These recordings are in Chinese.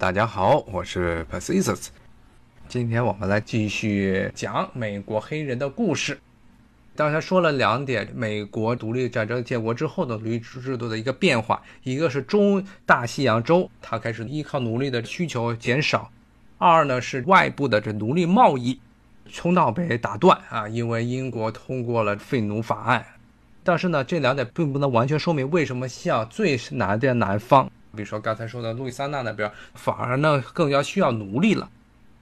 大家好，我是 Pacisus。今天我们来继续讲美国黑人的故事。刚才说了两点，美国独立战争建国之后的奴隶制度的一个变化，一个是中大西洋州，它开始依靠奴隶的需求减少；二呢是外部的这奴隶贸易通道被打断啊，因为英国通过了废奴法案。但是呢，这两点并不能完全说明为什么像最南的南方。比如说刚才说的路易斯安那那边，反而呢更加需要奴隶了，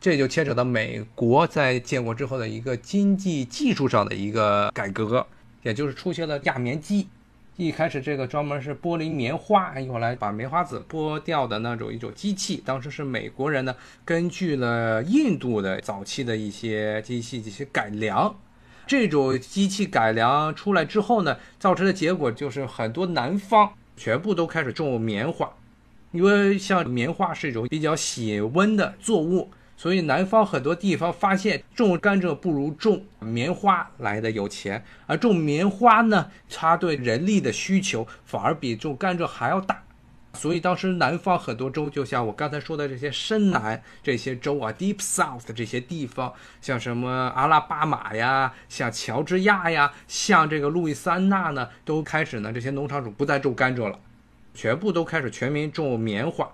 这就牵扯到美国在建国之后的一个经济技术上的一个改革，也就是出现了轧棉机。一开始这个专门是剥离棉花，用来把棉花籽剥掉的那种一种机器，当时是美国人呢根据了印度的早期的一些机器进行改良，这种机器改良出来之后呢，造成的结果就是很多南方。全部都开始种棉花，因为像棉花是一种比较喜温的作物，所以南方很多地方发现种甘蔗不如种棉花来的有钱，而种棉花呢，它对人力的需求反而比种甘蔗还要大，所以当时南方很多州，就像我刚才说的这些深南这些州啊，Deep South 这些地方，像什么阿拉巴马呀，像乔治亚呀，像这个路易斯安那呢，都开始呢，这些农场主不再种甘蔗了。全部都开始全民种棉花，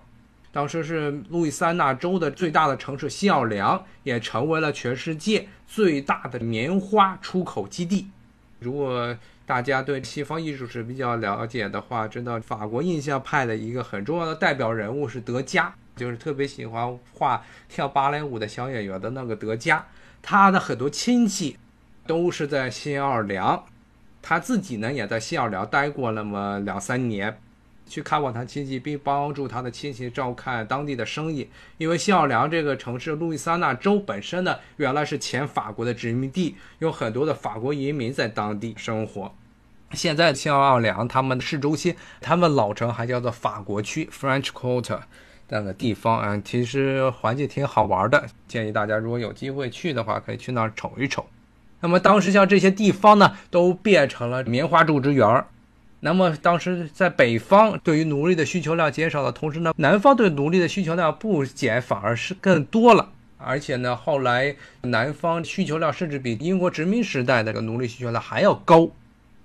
当时是路易斯安那州的最大的城市西奥良，也成为了全世界最大的棉花出口基地。如果大家对西方艺术史比较了解的话，知道法国印象派的一个很重要的代表人物是德加，就是特别喜欢画跳芭蕾舞的小演员的那个德加。他的很多亲戚都是在新奥尔良，他自己呢也在新奥尔良待过那么两三年。去看望他亲戚，并帮助他的亲戚照看当地的生意。因为新奥尔良这个城市，路易斯安那州本身呢，原来是前法国的殖民地，有很多的法国移民在当地生活。现在新奥尔良他们的市中心，他们老城还叫做法国区 （French Quarter） 那个地方啊，其实环境挺好玩的。建议大家如果有机会去的话，可以去那儿瞅一瞅。那么当时像这些地方呢，都变成了棉花种植园儿。那么当时在北方，对于奴隶的需求量减少的同时呢，南方对奴隶的需求量不减，反而是更多了。而且呢，后来南方需求量甚至比英国殖民时代的这个奴隶需求量还要高，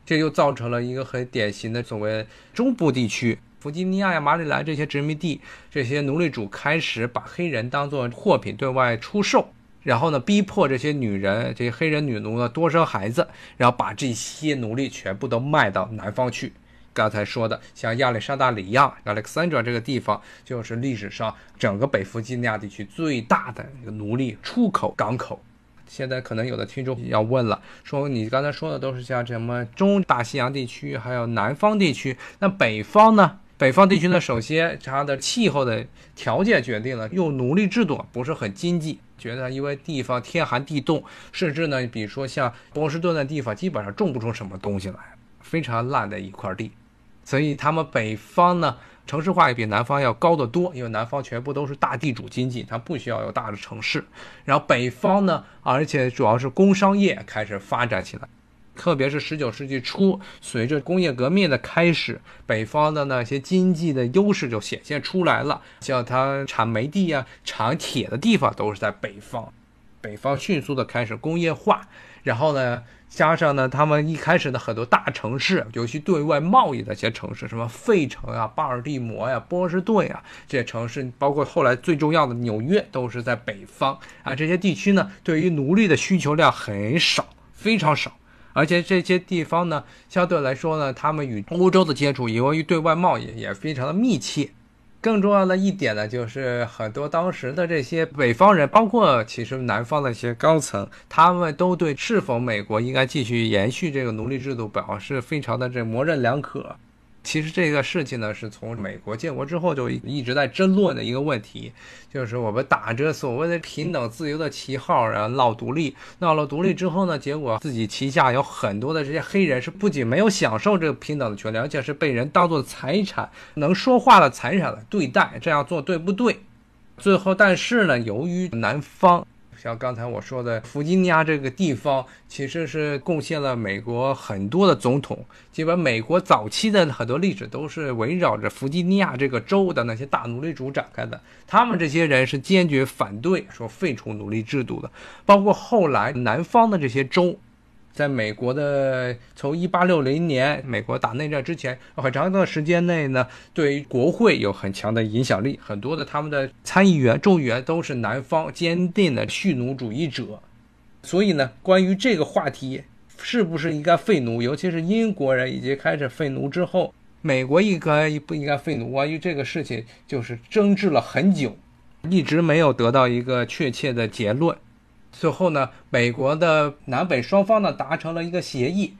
这就造成了一个很典型的所谓中部地区，弗吉尼亚呀、马里兰这些殖民地，这些奴隶主开始把黑人当作货品对外出售。然后呢，逼迫这些女人，这些黑人女奴呢多生孩子，然后把这些奴隶全部都卖到南方去。刚才说的，像亚历山大里亚 （Alexandra） 这个地方，就是历史上整个北弗吉尼亚地区最大的一个奴隶出口港口。现在可能有的听众要问了，说你刚才说的都是像什么中大西洋地区，还有南方地区，那北方呢？北方地区呢，首先它的气候的条件决定了用奴隶制度不是很经济。觉得因为地方天寒地冻，甚至呢，比如说像波士顿的地方，基本上种不出什么东西来，非常烂的一块地。所以他们北方呢，城市化也比南方要高得多，因为南方全部都是大地主经济，它不需要有大的城市。然后北方呢，而且主要是工商业开始发展起来。特别是十九世纪初，随着工业革命的开始，北方的那些经济的优势就显现出来了。像它产煤地呀、产铁的地方都是在北方，北方迅速的开始工业化。然后呢，加上呢，他们一开始的很多大城市，尤其对外贸易的一些城市，什么费城啊、巴尔的摩呀、波士顿呀这些城市，包括后来最重要的纽约，都是在北方啊。这些地区呢，对于奴隶的需求量很少，非常少。而且这些地方呢，相对来说呢，他们与欧洲的接触，由于对外贸易也非常的密切。更重要的一点呢，就是很多当时的这些北方人，包括其实南方的一些高层，他们都对是否美国应该继续延续这个奴隶制度表示非常的这模棱两可。其实这个事情呢，是从美国建国之后就一直在争论的一个问题，就是我们打着所谓的平等自由的旗号，然后闹独立，闹了独立之后呢，结果自己旗下有很多的这些黑人是不仅没有享受这个平等的权利，而且是被人当做财产、能说话的财产来对待，这样做对不对？最后，但是呢，由于南方像刚才我说的弗吉尼亚这个地方，其实是贡献了美国很多的总统。基本美国早期的很多历史都是围绕着弗吉尼亚这个州的那些大奴隶主展开的。他们这些人是坚决反对说废除奴隶制度的，包括后来南方的这些州。在美国的从一八六零年美国打内战之前，很长一段时间内呢，对于国会有很强的影响力。很多的他们的参议员、众议员都是南方坚定的蓄奴主义者。所以呢，关于这个话题是不是应该废奴，尤其是英国人已经开始废奴之后，美国应该不应该废奴？关于这个事情，就是争执了很久，一直没有得到一个确切的结论。最后呢，美国的南北双方呢达成了一个协议，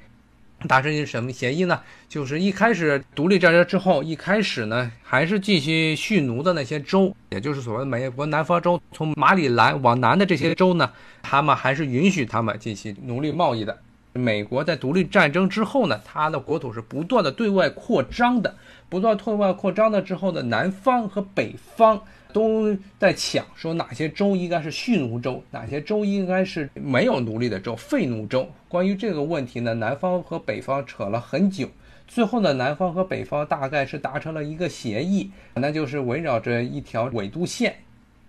达成一个什么协议呢？就是一开始独立战争之后，一开始呢还是继续蓄奴的那些州，也就是所谓的美国南方州，从马里兰往南的这些州呢，他们还是允许他们进行奴隶贸易的。美国在独立战争之后呢，它的国土是不断的对外扩张的，不断对外扩张的之后呢，南方和北方。都在抢说哪些州应该是蓄奴州，哪些州应该是没有奴隶的州，废奴州。关于这个问题呢，南方和北方扯了很久，最后呢，南方和北方大概是达成了一个协议，那就是围绕着一条纬度线，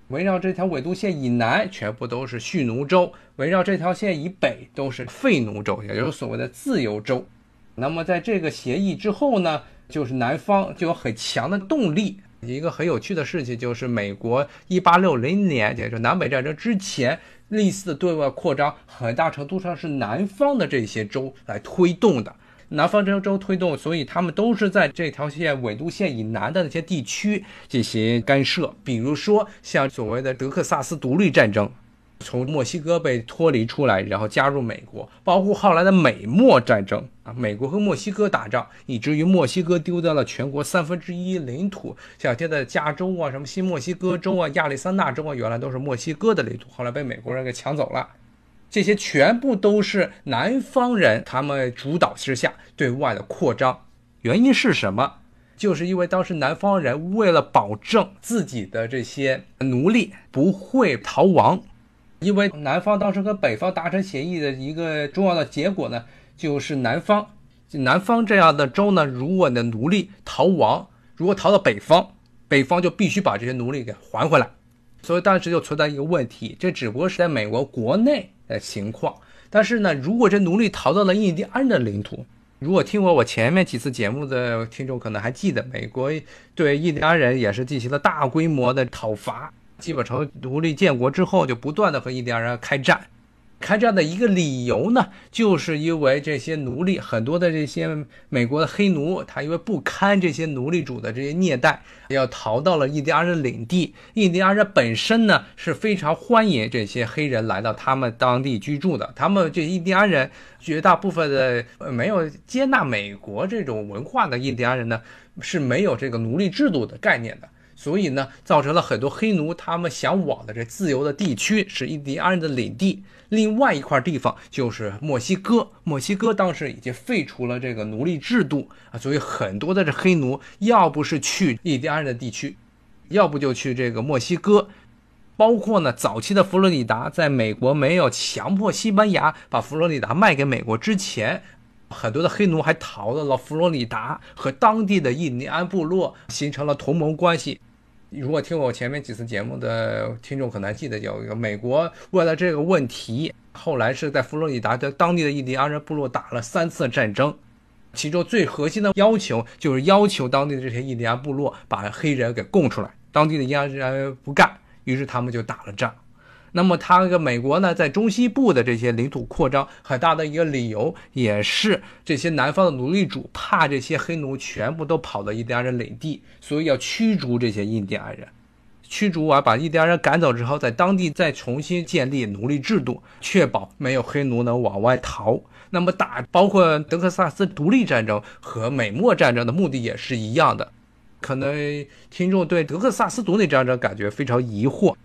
围绕这条纬度线以南全部都是蓄奴州，围绕这条线以北都是废奴州，也就是所谓的自由州。那么在这个协议之后呢，就是南方就有很强的动力。一个很有趣的事情就是，美国一八六零年，也就是南北战争之前，类似的对外扩张，很大程度上是南方的这些州来推动的。南方这些州推动，所以他们都是在这条线纬度线以南的那些地区进行干涉，比如说像所谓的德克萨斯独立战争。从墨西哥被脱离出来，然后加入美国，包括后来的美墨战争啊，美国和墨西哥打仗，以至于墨西哥丢掉了全国三分之一领土，像现在加州啊，什么新墨西哥州啊、亚利桑那州啊，原来都是墨西哥的领土，后来被美国人给抢走了。这些全部都是南方人他们主导之下对外的扩张，原因是什么？就是因为当时南方人为了保证自己的这些奴隶不会逃亡。因为南方当时和北方达成协议的一个重要的结果呢，就是南方，南方这样的州呢，如果你的奴隶逃亡，如果逃到北方，北方就必须把这些奴隶给还回来。所以当时就存在一个问题，这只不过是在美国国内的情况。但是呢，如果这奴隶逃到了印第安人的领土，如果听过我前面几次节目的听众可能还记得，美国对印第安人也是进行了大规模的讨伐。基本成独立建国之后，就不断的和印第安人开战。开战的一个理由呢，就是因为这些奴隶，很多的这些美国的黑奴，他因为不堪这些奴隶主的这些虐待，要逃到了印第安人领地。印第安人本身呢是非常欢迎这些黑人来到他们当地居住的。他们这印第安人绝大部分的没有接纳美国这种文化的印第安人呢，是没有这个奴隶制度的概念的。所以呢，造成了很多黑奴他们向往的这自由的地区是印第安人的领地。另外一块地方就是墨西哥，墨西哥当时已经废除了这个奴隶制度啊，所以很多的这黑奴要不是去印第安人的地区，要不就去这个墨西哥。包括呢，早期的佛罗里达，在美国没有强迫西班牙把佛罗里达卖给美国之前，很多的黑奴还逃到了佛罗里达，和当地的印第安部落形成了同盟关系。如果听我前面几次节目的听众可能记得，有一个美国为了这个问题，后来是在佛罗里达的当地的印第安人部落打了三次战争，其中最核心的要求就是要求当地的这些印第安部落把黑人给供出来，当地的印第安人不干，于是他们就打了仗。那么，他这个美国呢，在中西部的这些领土扩张，很大的一个理由也是这些南方的奴隶主怕这些黑奴全部都跑到印第安人领地，所以要驱逐这些印第安人，驱逐完把印第安人赶走之后，在当地再重新建立奴隶制度，确保没有黑奴能往外逃。那么，打包括德克萨斯独立战争和美墨战争的目的也是一样的。可能听众对德克萨斯独立战争感觉非常疑惑。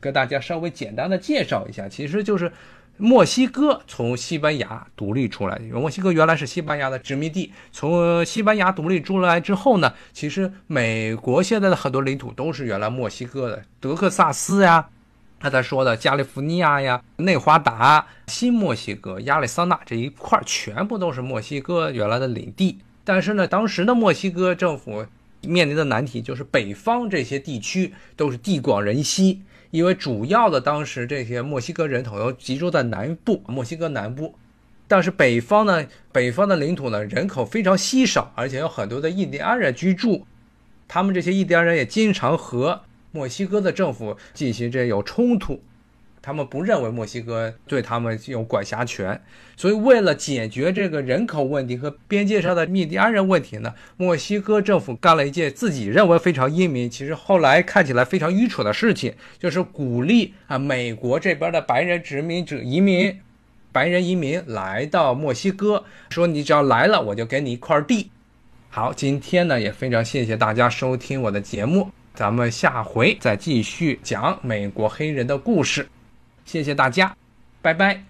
跟大家稍微简单的介绍一下，其实就是墨西哥从西班牙独立出来。墨西哥原来是西班牙的殖民地，从西班牙独立出来之后呢，其实美国现在的很多领土都是原来墨西哥的，德克萨斯呀，他在说的加利福尼亚呀、内华达、新墨西哥、亚利桑那这一块，全部都是墨西哥原来的领地。但是呢，当时的墨西哥政府面临的难题就是北方这些地区都是地广人稀，因为主要的当时这些墨西哥人口都集中在南部，墨西哥南部。但是北方呢，北方的领土呢人口非常稀少，而且有很多的印第安人居住，他们这些印第安人也经常和。墨西哥的政府进行这有冲突，他们不认为墨西哥对他们有管辖权，所以为了解决这个人口问题和边界上的印第安人问题呢，墨西哥政府干了一件自己认为非常英明，其实后来看起来非常愚蠢的事情，就是鼓励啊美国这边的白人殖民者移民，白人移民来到墨西哥，说你只要来了，我就给你一块地。好，今天呢也非常谢谢大家收听我的节目。咱们下回再继续讲美国黑人的故事，谢谢大家，拜拜。